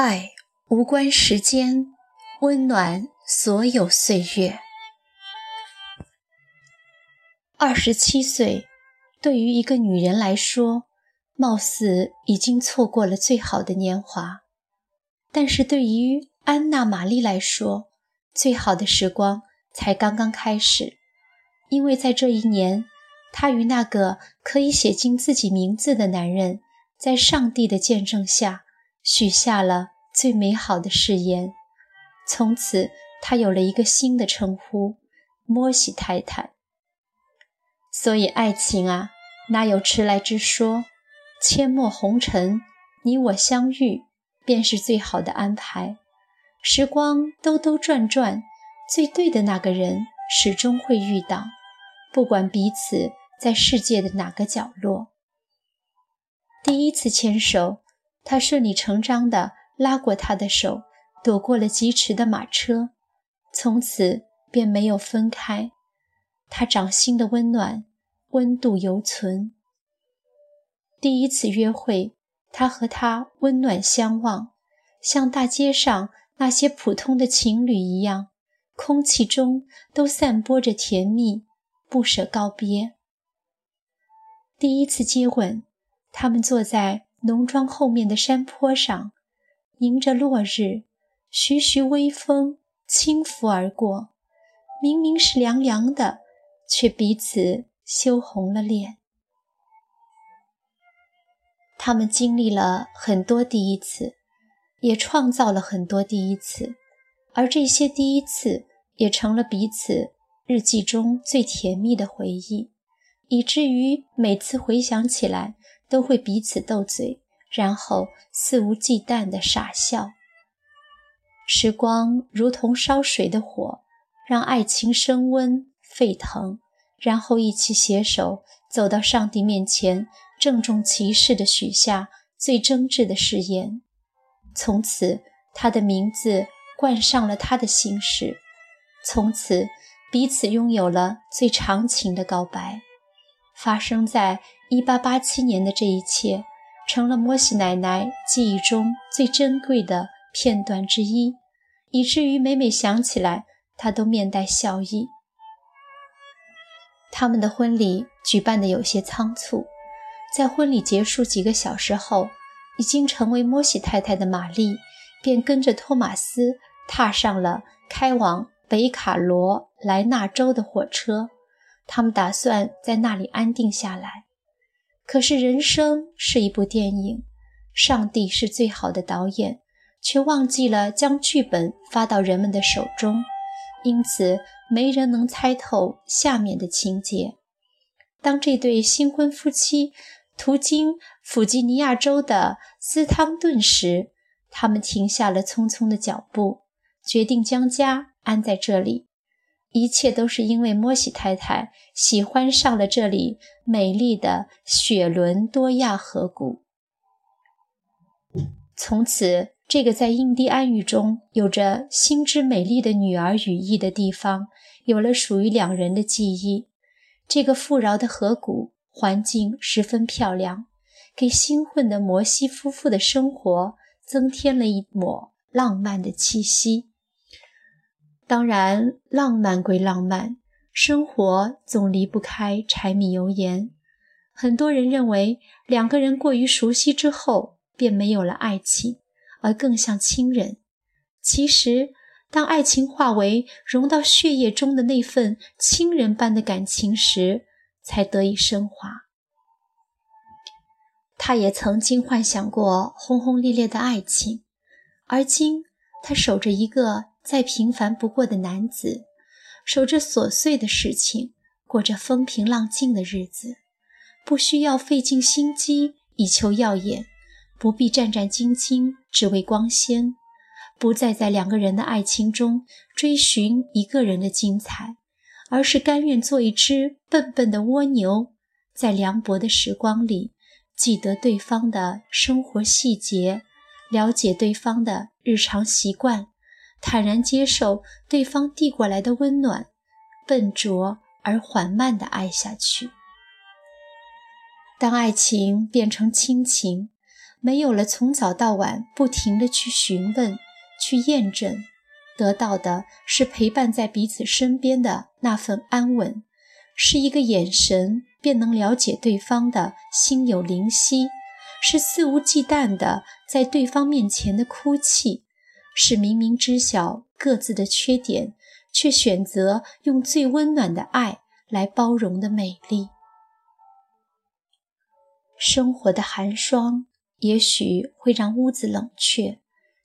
爱无关时间，温暖所有岁月。二十七岁，对于一个女人来说，貌似已经错过了最好的年华；但是对于安娜·玛丽来说，最好的时光才刚刚开始，因为在这一年，她与那个可以写进自己名字的男人，在上帝的见证下。许下了最美好的誓言，从此他有了一个新的称呼——摩西太太。所以，爱情啊，哪有迟来之说？阡陌红尘，你我相遇，便是最好的安排。时光兜兜转转，最对的那个人始终会遇到，不管彼此在世界的哪个角落。第一次牵手。他顺理成章地拉过她的手，躲过了疾驰的马车，从此便没有分开。他掌心的温暖，温度犹存。第一次约会，他和她温暖相望，像大街上那些普通的情侣一样，空气中都散播着甜蜜，不舍告别。第一次接吻，他们坐在。农庄后面的山坡上，迎着落日，徐徐微风轻拂而过。明明是凉凉的，却彼此羞红了脸。他们经历了很多第一次，也创造了很多第一次，而这些第一次也成了彼此日记中最甜蜜的回忆，以至于每次回想起来。都会彼此斗嘴，然后肆无忌惮地傻笑。时光如同烧水的火，让爱情升温沸腾，然后一起携手走到上帝面前，郑重其事地许下最真挚的誓言。从此，他的名字冠上了他的姓氏。从此，彼此拥有了最长情的告白。发生在一八八七年的这一切，成了摩西奶奶记忆中最珍贵的片段之一，以至于每每想起来，她都面带笑意。他们的婚礼举办的有些仓促，在婚礼结束几个小时后，已经成为摩西太太的玛丽，便跟着托马斯踏上了开往北卡罗来纳州的火车。他们打算在那里安定下来，可是人生是一部电影，上帝是最好的导演，却忘记了将剧本发到人们的手中，因此没人能猜透下面的情节。当这对新婚夫妻途经弗吉尼亚州的斯汤顿时，他们停下了匆匆的脚步，决定将家安在这里。一切都是因为莫西太太喜欢上了这里美丽的雪伦多亚河谷。从此，这个在印第安语中有着“心之美丽的女儿”语义的地方，有了属于两人的记忆。这个富饶的河谷环境十分漂亮，给新婚的摩西夫妇的生活增添了一抹浪漫的气息。当然，浪漫归浪漫，生活总离不开柴米油盐。很多人认为，两个人过于熟悉之后，便没有了爱情，而更像亲人。其实，当爱情化为融到血液中的那份亲人般的感情时，才得以升华。他也曾经幻想过轰轰烈烈的爱情，而今他守着一个。再平凡不过的男子，守着琐碎的事情，过着风平浪静的日子，不需要费尽心机以求耀眼，不必战战兢兢只为光鲜，不再在两个人的爱情中追寻一个人的精彩，而是甘愿做一只笨笨的蜗牛，在凉薄的时光里，记得对方的生活细节，了解对方的日常习惯。坦然接受对方递过来的温暖，笨拙而缓慢地爱下去。当爱情变成亲情，没有了从早到晚不停的去询问、去验证，得到的是陪伴在彼此身边的那份安稳，是一个眼神便能了解对方的心有灵犀，是肆无忌惮的在对方面前的哭泣，是明明知晓各自的缺点，却选择用最温暖的爱来包容的美丽。生活的寒霜也许会让屋子冷却，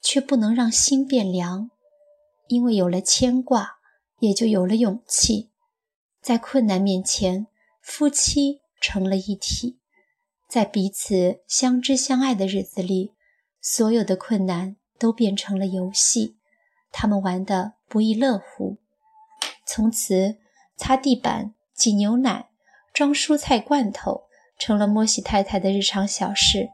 却不能让心变凉。因为有了牵挂，也就有了勇气。在困难面前，夫妻成了一体。在彼此相知相爱的日子里，所有的困难都变成了游戏，他们玩得不亦乐乎。从此，擦地板、挤牛奶、装蔬菜罐头。成了莫西太太的日常小事，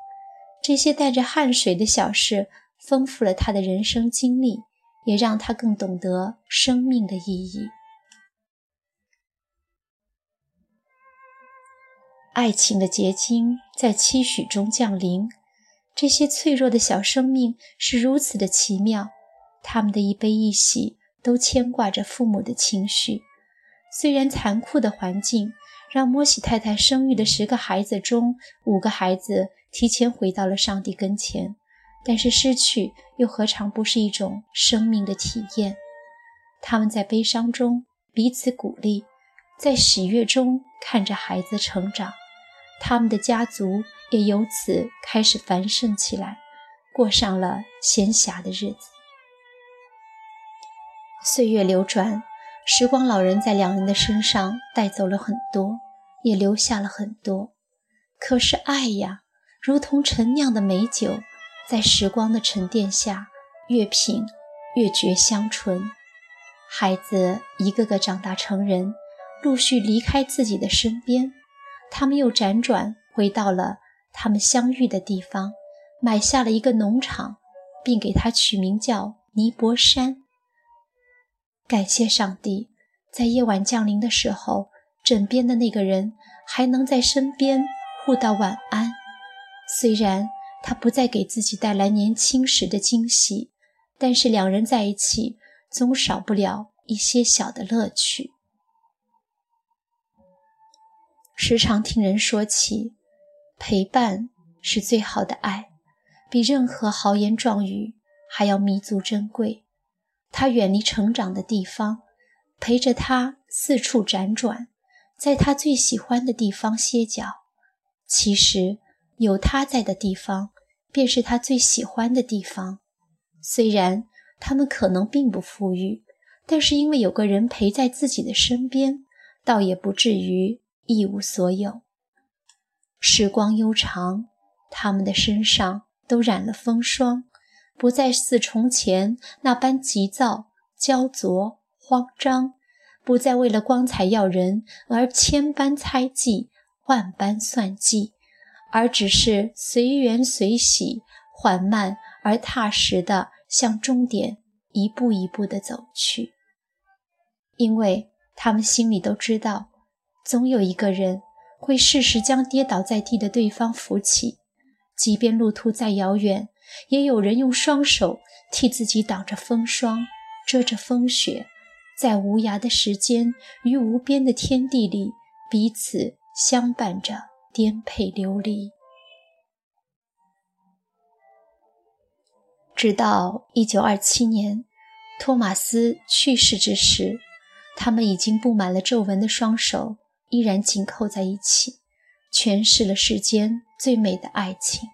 这些带着汗水的小事丰富了他的人生经历，也让他更懂得生命的意义。爱情的结晶在期许中降临，这些脆弱的小生命是如此的奇妙，他们的一悲一喜都牵挂着父母的情绪，虽然残酷的环境。让摩西太太生育的十个孩子中，五个孩子提前回到了上帝跟前。但是失去又何尝不是一种生命的体验？他们在悲伤中彼此鼓励，在喜悦中看着孩子成长。他们的家族也由此开始繁盛起来，过上了闲暇的日子。岁月流转，时光老人在两人的身上带走了很多。也留下了很多，可是爱呀，如同陈酿的美酒，在时光的沉淀下，越品越觉香醇。孩子一个个长大成人，陆续离开自己的身边，他们又辗转回到了他们相遇的地方，买下了一个农场，并给它取名叫尼泊山。感谢上帝，在夜晚降临的时候。枕边的那个人还能在身边互道晚安，虽然他不再给自己带来年轻时的惊喜，但是两人在一起总少不了一些小的乐趣。时常听人说起，陪伴是最好的爱，比任何豪言壮语还要弥足珍贵。他远离成长的地方，陪着他四处辗转。在他最喜欢的地方歇脚，其实有他在的地方，便是他最喜欢的地方。虽然他们可能并不富裕，但是因为有个人陪在自己的身边，倒也不至于一无所有。时光悠长，他们的身上都染了风霜，不再似从前那般急躁、焦灼、慌张。不再为了光彩耀人而千般猜忌、万般算计，而只是随缘随喜、缓慢而踏实地向终点一步一步地走去。因为他们心里都知道，总有一个人会适时将跌倒在地的对方扶起，即便路途再遥远，也有人用双手替自己挡着风霜，遮着风雪。在无涯的时间与无边的天地里，彼此相伴着，颠沛流离。直到一九二七年，托马斯去世之时，他们已经布满了皱纹的双手依然紧扣在一起，诠释了世间最美的爱情。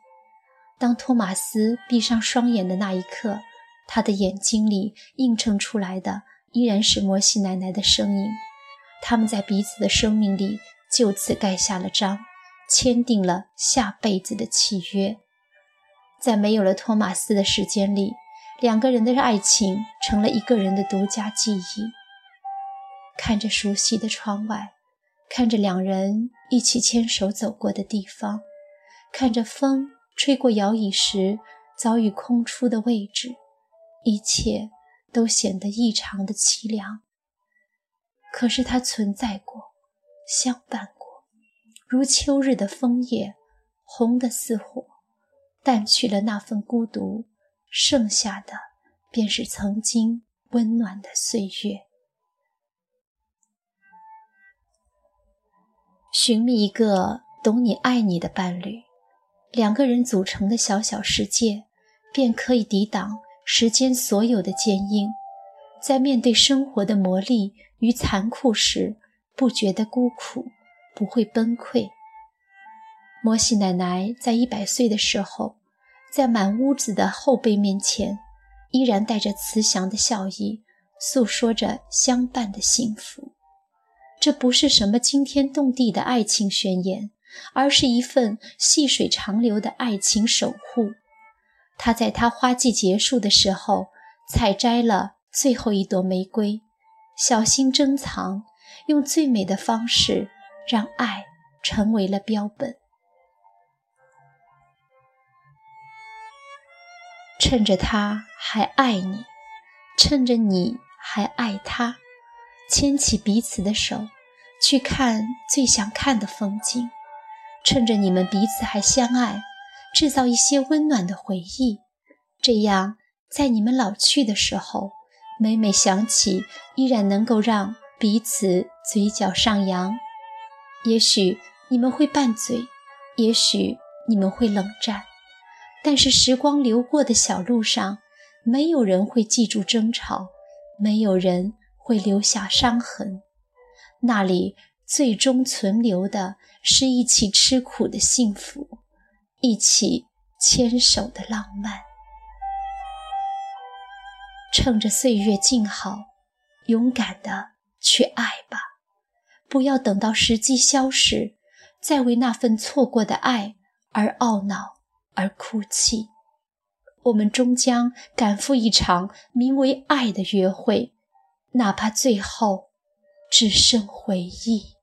当托马斯闭上双眼的那一刻，他的眼睛里映衬出来的。依然是摩西奶奶的身影，他们在彼此的生命里就此盖下了章，签订了下辈子的契约。在没有了托马斯的时间里，两个人的爱情成了一个人的独家记忆。看着熟悉的窗外，看着两人一起牵手走过的地方，看着风吹过摇椅时早已空出的位置，一切。都显得异常的凄凉。可是它存在过，相伴过，如秋日的枫叶，红的似火，淡去了那份孤独，剩下的便是曾经温暖的岁月。寻觅一个懂你、爱你的伴侣，两个人组成的小小世界，便可以抵挡时间所有的坚硬，在面对生活的磨砺与残酷时，不觉得孤苦，不会崩溃。摩西奶奶在一百岁的时候，在满屋子的后辈面前，依然带着慈祥的笑意，诉说着相伴的幸福。这不是什么惊天动地的爱情宣言，而是一份细水长流的爱情守护。他在他花季结束的时候，采摘了最后一朵玫瑰，小心珍藏，用最美的方式让爱成为了标本。趁着他还爱你，趁着你还爱他。牵起彼此的手，去看最想看的风景。趁着你们彼此还相爱，制造一些温暖的回忆。这样，在你们老去的时候，每每想起，依然能够让彼此嘴角上扬。也许你们会拌嘴，也许你们会冷战，但是时光流过的小路上，没有人会记住争吵，没有人。会留下伤痕，那里最终存留的是一起吃苦的幸福，一起牵手的浪漫。趁着岁月静好，勇敢的去爱吧，不要等到时机消逝，再为那份错过的爱而懊恼而哭泣。我们终将赶赴一场名为爱的约会。哪怕最后只剩回忆。